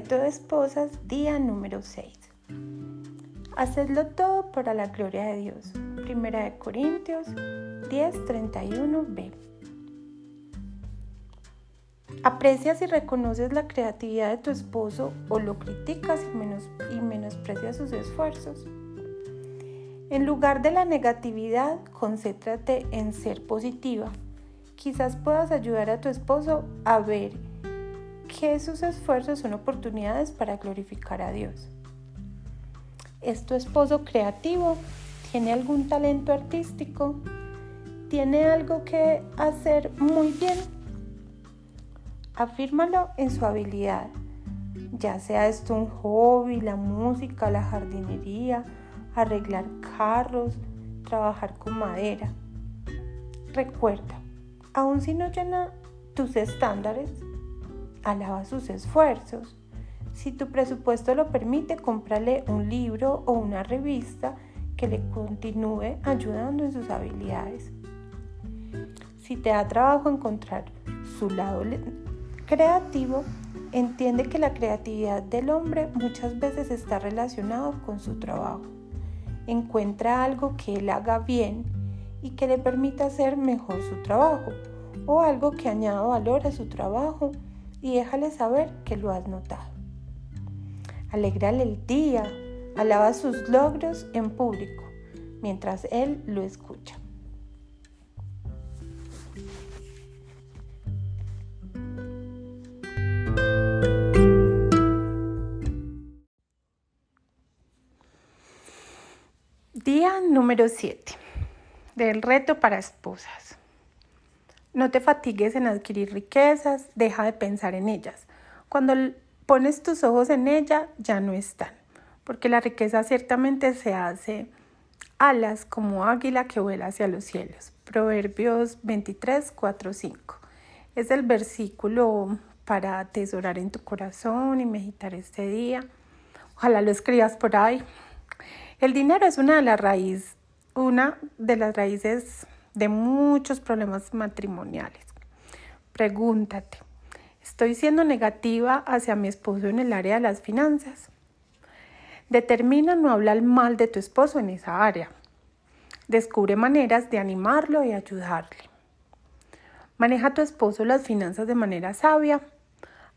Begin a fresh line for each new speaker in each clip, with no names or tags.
reto de esposas, día número 6. Hacedlo todo para la gloria de Dios. Primera de Corintios 10:31b. ¿Aprecias y reconoces la creatividad de tu esposo o lo criticas y, menos, y menosprecias sus esfuerzos? En lugar de la negatividad, concéntrate en ser positiva. Quizás puedas ayudar a tu esposo a ver que sus esfuerzos son oportunidades para glorificar a Dios. ¿Es tu esposo creativo? ¿Tiene algún talento artístico? ¿Tiene algo que hacer muy bien? Afírmalo en su habilidad, ya sea esto un hobby, la música, la jardinería, arreglar carros, trabajar con madera. Recuerda, aun si no llena tus estándares, alaba sus esfuerzos. Si tu presupuesto lo permite, cómprale un libro o una revista que le continúe ayudando en sus habilidades. Si te da trabajo encontrar su lado creativo, entiende que la creatividad del hombre muchas veces está relacionado con su trabajo encuentra algo que él haga bien y que le permita hacer mejor su trabajo o algo que añada valor a su trabajo y déjale saber que lo has notado. Alegrale el día, alaba sus logros en público mientras él lo escucha. Día número 7 del reto para esposas. No te fatigues en adquirir riquezas, deja de pensar en ellas. Cuando pones tus ojos en ella, ya no están, porque la riqueza ciertamente se hace alas como águila que vuela hacia los cielos. Proverbios 23, 4, 5. Es el versículo para atesorar en tu corazón y meditar este día. Ojalá lo escribas por ahí el dinero es una de las raíces, una de las raíces de muchos problemas matrimoniales. Pregúntate, ¿estoy siendo negativa hacia mi esposo en el área de las finanzas? Determina no hablar mal de tu esposo en esa área. Descubre maneras de animarlo y ayudarle. Maneja tu esposo las finanzas de manera sabia.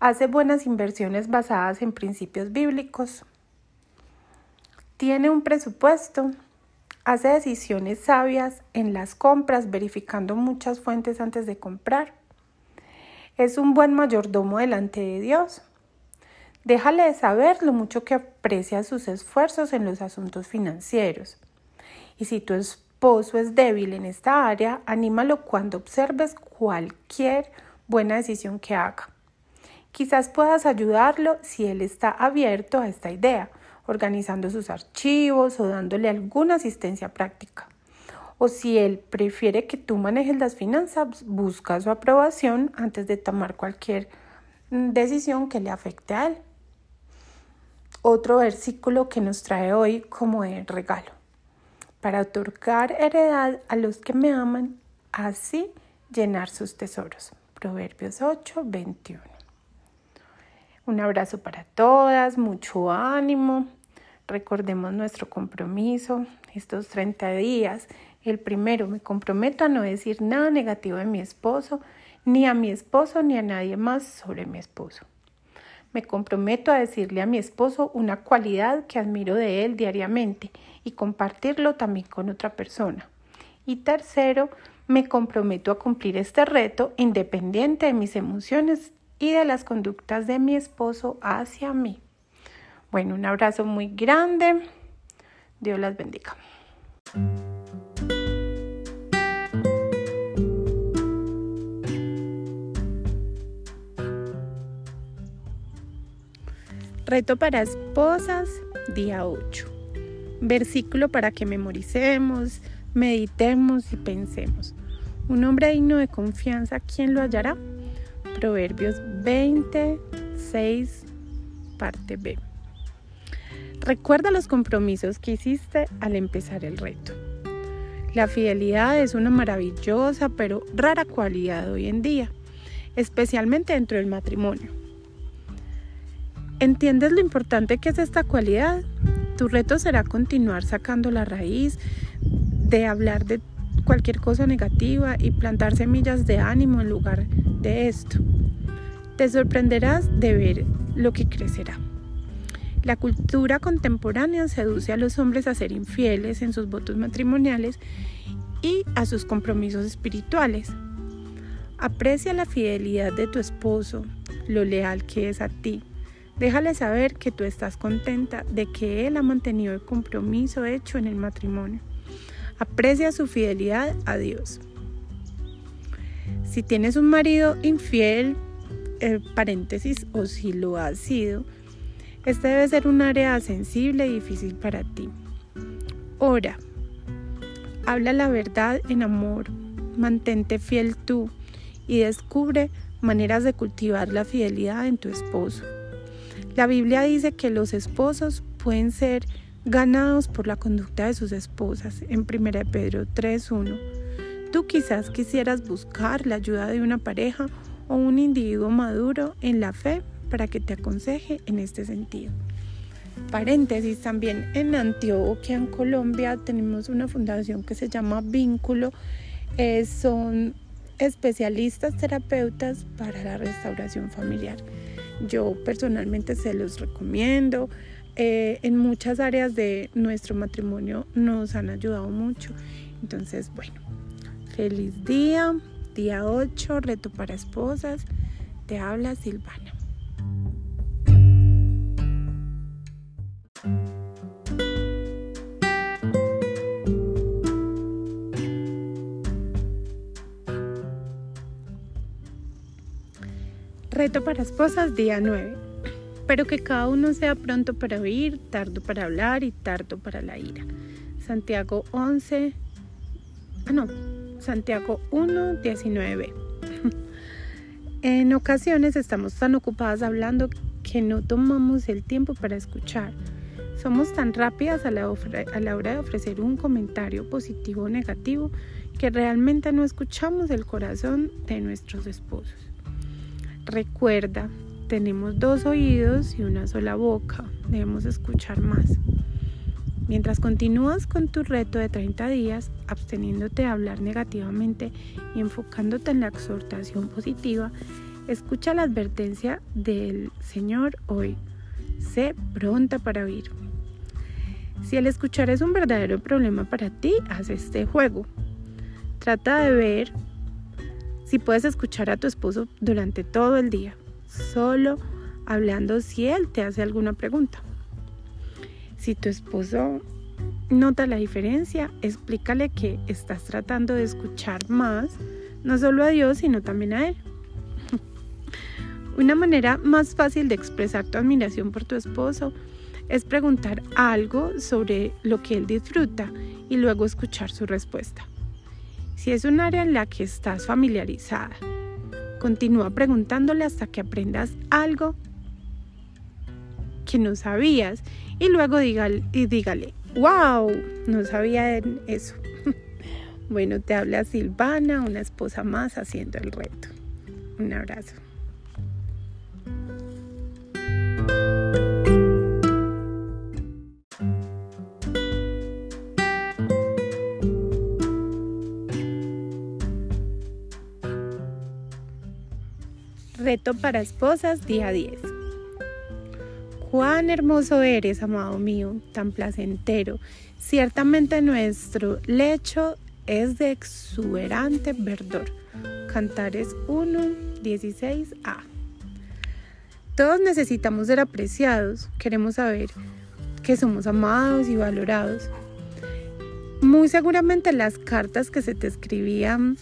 Hace buenas inversiones basadas en principios bíblicos tiene un presupuesto, hace decisiones sabias en las compras, verificando muchas fuentes antes de comprar. Es un buen mayordomo delante de Dios. Déjale saber lo mucho que aprecia sus esfuerzos en los asuntos financieros. Y si tu esposo es débil en esta área, anímalo cuando observes cualquier buena decisión que haga. Quizás puedas ayudarlo si él está abierto a esta idea organizando sus archivos o dándole alguna asistencia práctica. O si él prefiere que tú manejes las finanzas, busca su aprobación antes de tomar cualquier mm, decisión que le afecte a él. Otro versículo que nos trae hoy como de regalo. Para otorgar heredad a los que me aman, así llenar sus tesoros. Proverbios 8, 21. Un abrazo para todas, mucho ánimo. Recordemos nuestro compromiso, estos 30 días. El primero, me comprometo a no decir nada negativo de mi esposo, ni a mi esposo, ni a nadie más sobre mi esposo. Me comprometo a decirle a mi esposo una cualidad que admiro de él diariamente y compartirlo también con otra persona. Y tercero, me comprometo a cumplir este reto independiente de mis emociones y de las conductas de mi esposo hacia mí. Bueno, un abrazo muy grande. Dios las bendiga. Reto para esposas, día 8. Versículo para que memoricemos, meditemos y pensemos. Un hombre digno de confianza, ¿quién lo hallará? Proverbios 26, parte B. Recuerda los compromisos que hiciste al empezar el reto. La fidelidad es una maravillosa pero rara cualidad hoy en día, especialmente dentro del matrimonio. ¿Entiendes lo importante que es esta cualidad? Tu reto será continuar sacando la raíz de hablar de cualquier cosa negativa y plantar semillas de ánimo en lugar de esto. Te sorprenderás de ver lo que crecerá. La cultura contemporánea seduce a los hombres a ser infieles en sus votos matrimoniales y a sus compromisos espirituales. Aprecia la fidelidad de tu esposo, lo leal que es a ti. Déjale saber que tú estás contenta de que él ha mantenido el compromiso hecho en el matrimonio. Aprecia su fidelidad a Dios. Si tienes un marido infiel, eh, paréntesis, o si lo has sido, este debe ser un área sensible y difícil para ti. Ora. Habla la verdad en amor. Mantente fiel tú y descubre maneras de cultivar la fidelidad en tu esposo. La Biblia dice que los esposos pueden ser ganados por la conducta de sus esposas en 1 Pedro 3.1. Tú quizás quisieras buscar la ayuda de una pareja o un individuo maduro en la fe para que te aconseje en este sentido. Paréntesis, también en Antioquia, en Colombia, tenemos una fundación que se llama Vínculo. Eh, son especialistas terapeutas para la restauración familiar. Yo personalmente se los recomiendo. Eh, en muchas áreas de nuestro matrimonio nos han ayudado mucho. Entonces, bueno, feliz día, día 8, reto para esposas. Te habla Silvana. Reto para esposas, día 9. Pero que cada uno sea pronto para oír, tardo para hablar y tardo para la ira. Santiago 11. Ah, no. Santiago 1, 19. en ocasiones estamos tan ocupadas hablando que no tomamos el tiempo para escuchar. Somos tan rápidas a la, a la hora de ofrecer un comentario positivo o negativo que realmente no escuchamos el corazón de nuestros esposos. Recuerda, tenemos dos oídos y una sola boca. Debemos escuchar más. Mientras continúas con tu reto de 30 días, absteniéndote de hablar negativamente y enfocándote en la exhortación positiva, escucha la advertencia del Señor hoy. Sé pronta para oír. Si el escuchar es un verdadero problema para ti, haz este juego. Trata de ver si puedes escuchar a tu esposo durante todo el día, solo hablando si él te hace alguna pregunta. Si tu esposo nota la diferencia, explícale que estás tratando de escuchar más, no solo a Dios, sino también a Él. Una manera más fácil de expresar tu admiración por tu esposo es preguntar algo sobre lo que él disfruta y luego escuchar su respuesta. Si es un área en la que estás familiarizada, continúa preguntándole hasta que aprendas algo que no sabías y luego dígale, y dígale wow, no sabía eso. bueno, te habla Silvana, una esposa más haciendo el reto. Un abrazo. Reto para esposas, día 10. Cuán hermoso eres, amado mío, tan placentero. Ciertamente nuestro lecho es de exuberante verdor. Cantares 1, 16a. Todos necesitamos ser apreciados, queremos saber que somos amados y valorados. Muy seguramente las cartas que se te escribían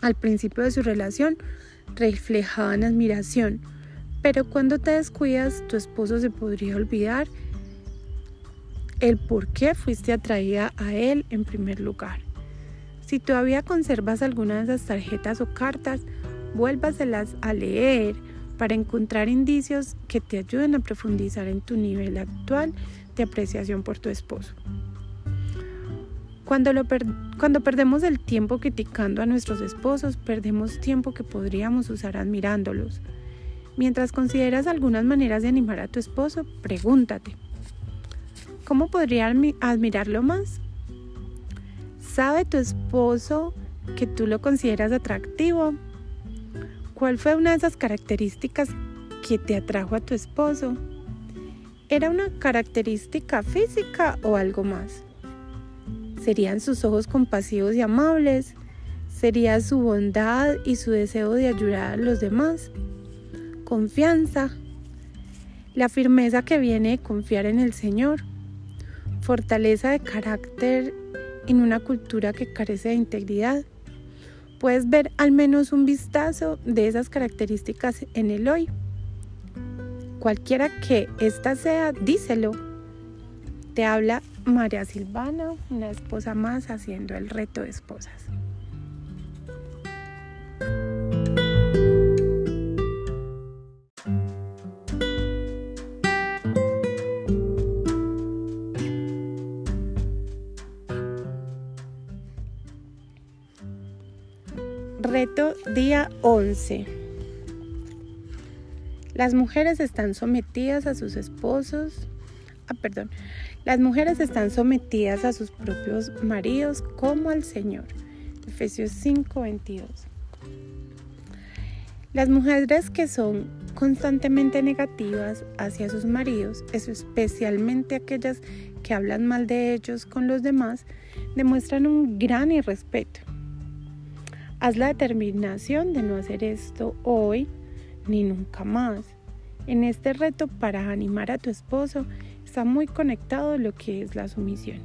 al principio de su relación reflejaban admiración, pero cuando te descuidas tu esposo se podría olvidar el por qué fuiste atraída a él en primer lugar. Si todavía conservas alguna de esas tarjetas o cartas, vuélvaselas a leer para encontrar indicios que te ayuden a profundizar en tu nivel actual de apreciación por tu esposo. Cuando, cuando perdemos el tiempo criticando a nuestros esposos, perdemos tiempo que podríamos usar admirándolos. Mientras consideras algunas maneras de animar a tu esposo, pregúntate, ¿cómo podría admirarlo más? ¿Sabe tu esposo que tú lo consideras atractivo? ¿Cuál fue una de esas características que te atrajo a tu esposo? ¿Era una característica física o algo más? ¿Serían sus ojos compasivos y amables? ¿Sería su bondad y su deseo de ayudar a los demás? Confianza. La firmeza que viene de confiar en el Señor. Fortaleza de carácter en una cultura que carece de integridad. Puedes ver al menos un vistazo de esas características en el hoy. Cualquiera que ésta sea, díselo. Te habla María Silvana, una esposa más haciendo el reto de esposas. Reto día 11. Las mujeres están sometidas a sus esposos, ah, perdón, las mujeres están sometidas a sus propios maridos como al Señor. Efesios 5:22. Las mujeres que son constantemente negativas hacia sus maridos, especialmente aquellas que hablan mal de ellos con los demás, demuestran un gran irrespeto. Haz la determinación de no hacer esto hoy ni nunca más. En este reto para animar a tu esposo está muy conectado lo que es la sumisión.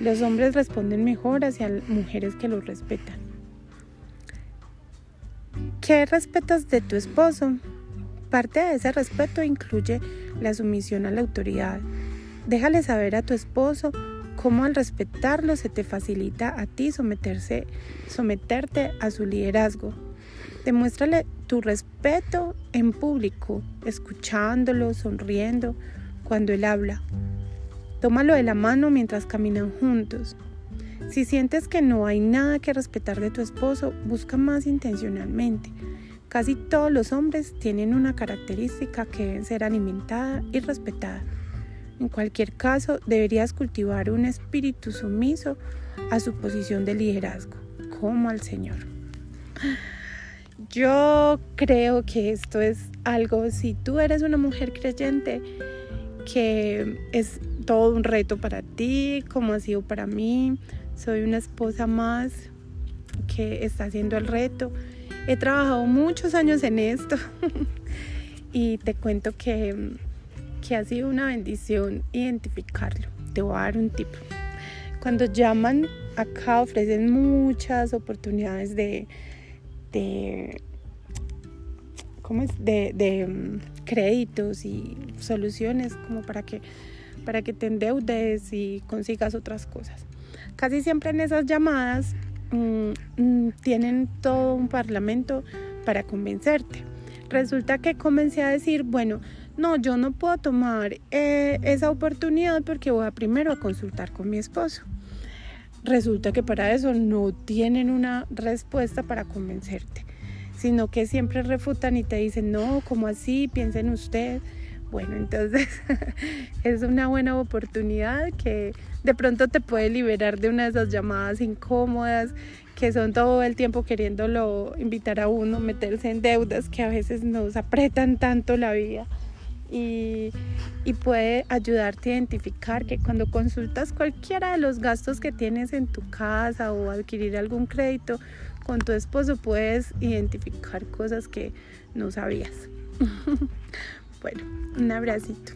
Los hombres responden mejor hacia mujeres que los respetan. ¿Qué respetas de tu esposo? Parte de ese respeto incluye la sumisión a la autoridad. Déjale saber a tu esposo cómo al respetarlo se te facilita a ti someterse, someterte a su liderazgo. Demuéstrale tu respeto en público, escuchándolo, sonriendo cuando él habla. Tómalo de la mano mientras caminan juntos. Si sientes que no hay nada que respetar de tu esposo, busca más intencionalmente. Casi todos los hombres tienen una característica que debe ser alimentada y respetada. En cualquier caso, deberías cultivar un espíritu sumiso a su posición de liderazgo, como al Señor. Yo creo que esto es algo, si tú eres una mujer creyente, que es todo un reto para ti, como ha sido para mí. Soy una esposa más que está haciendo el reto. He trabajado muchos años en esto y te cuento que, que ha sido una bendición identificarlo. Te voy a dar un tip. Cuando llaman acá ofrecen muchas oportunidades de de, ¿cómo es? de, mm, créditos y soluciones como para que, para que te endeudes y consigas otras cosas. Casi siempre en esas llamadas mm, mm, tienen todo un parlamento para convencerte. Resulta que comencé a decir, bueno, no, yo no puedo tomar eh, esa oportunidad porque voy a primero a consultar con mi esposo resulta que para eso no tienen una respuesta para convencerte, sino que siempre refutan y te dicen, no, ¿cómo así? Piensen usted. Bueno, entonces es una buena oportunidad que de pronto te puede liberar de una de esas llamadas incómodas que son todo el tiempo queriéndolo invitar a uno, meterse en deudas que a veces nos apretan tanto la vida y, puede ayudarte a identificar que cuando consultas cualquiera de los gastos que tienes en tu casa o adquirir algún crédito con tu esposo puedes identificar cosas que no sabías. bueno, un abracito.